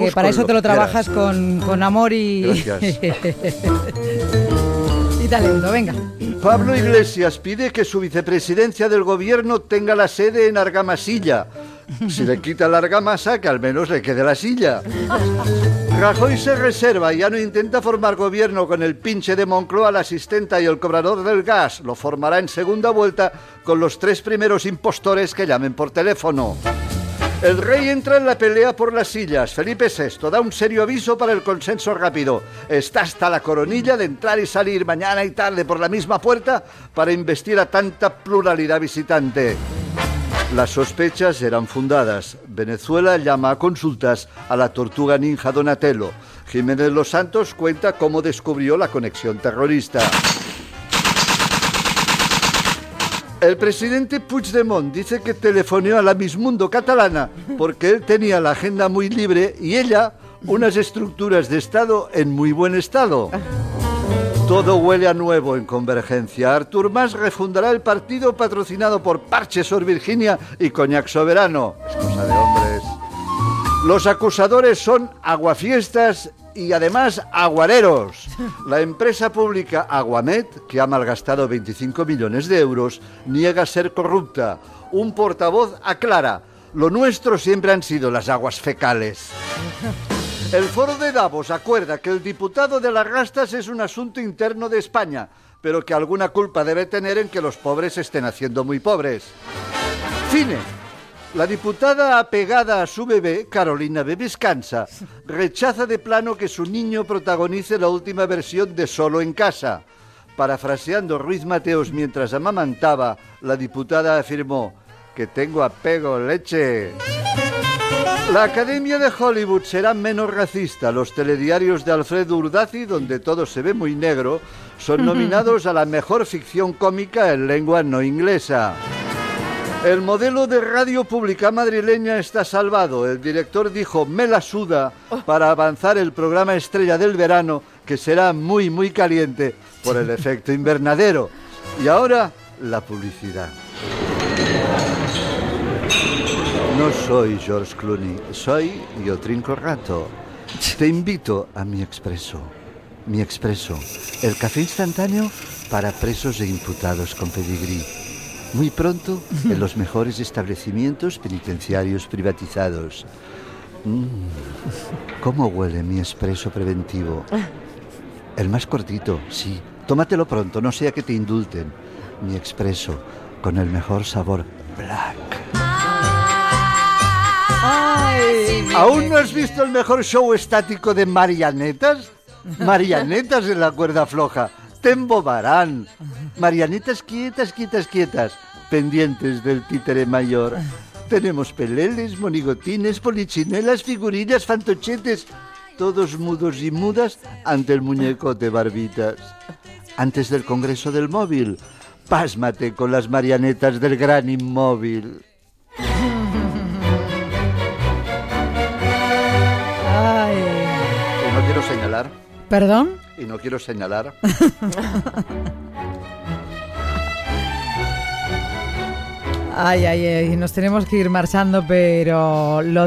Que para eso te lo trabajas con, con, amor y... Gracias. y talento, venga. Pablo Iglesias pide que su vicepresidencia del gobierno tenga la sede en Argamasilla. Si le quita la argamasa, que al menos le quede la silla. Rajoy se reserva y ya no intenta formar gobierno con el pinche de Moncloa, la asistenta y el cobrador del gas. Lo formará en segunda vuelta con los tres primeros impostores que llamen por teléfono. El rey entra en la pelea por las sillas. Felipe VI da un serio aviso para el consenso rápido. Está hasta la coronilla de entrar y salir mañana y tarde por la misma puerta para investir a tanta pluralidad visitante. Las sospechas eran fundadas. Venezuela llama a consultas a la tortuga ninja Donatello. Jiménez Los Santos cuenta cómo descubrió la conexión terrorista. El presidente Puigdemont dice que telefoneó a la Miss Mundo catalana porque él tenía la agenda muy libre y ella unas estructuras de Estado en muy buen estado. Todo huele a nuevo en Convergencia. Artur Mas refundará el partido patrocinado por Parches Sor Virginia y Coñac Soberano. Es cosa de hombres. Los acusadores son aguafiestas y además aguareros. La empresa pública Aguamet, que ha malgastado 25 millones de euros, niega ser corrupta. Un portavoz aclara, lo nuestro siempre han sido las aguas fecales. El foro de Davos acuerda que el diputado de las rastas es un asunto interno de España, pero que alguna culpa debe tener en que los pobres estén haciendo muy pobres. Cine. La diputada apegada a su bebé, Carolina Bebescansa, rechaza de plano que su niño protagonice la última versión de Solo en Casa. Parafraseando Ruiz Mateos mientras amamantaba, la diputada afirmó que tengo apego leche. La Academia de Hollywood será menos racista. Los telediarios de Alfredo Urdazi, donde todo se ve muy negro, son nominados a la mejor ficción cómica en lengua no inglesa. El modelo de radio pública madrileña está salvado. El director dijo me la suda para avanzar el programa estrella del verano que será muy muy caliente por el efecto invernadero. Y ahora la publicidad. No soy George Clooney, soy Yo Trinco. Te invito a mi expreso. Mi expreso, el café instantáneo para presos e imputados con pedigrí. Muy pronto en los mejores establecimientos penitenciarios privatizados. Mm, ¿Cómo huele mi expreso preventivo? El más cortito, sí. Tómatelo pronto, no sea que te indulten. Mi expreso, con el mejor sabor, black. ¿Aún no has visto el mejor show estático de marionetas? Marionetas en la cuerda floja. Te embobarán. Marionetas quietas, quietas, quietas. Pendientes del títere mayor. Tenemos peleles, monigotines, polichinelas, figurillas, fantochetes. Todos mudos y mudas ante el muñeco de barbitas. Antes del Congreso del Móvil, pásmate con las marionetas del gran inmóvil. Ay. No quiero señalar, ¿Perdón? Y no quiero señalar. Ay, ay, ay, nos tenemos que ir marchando, pero lo de...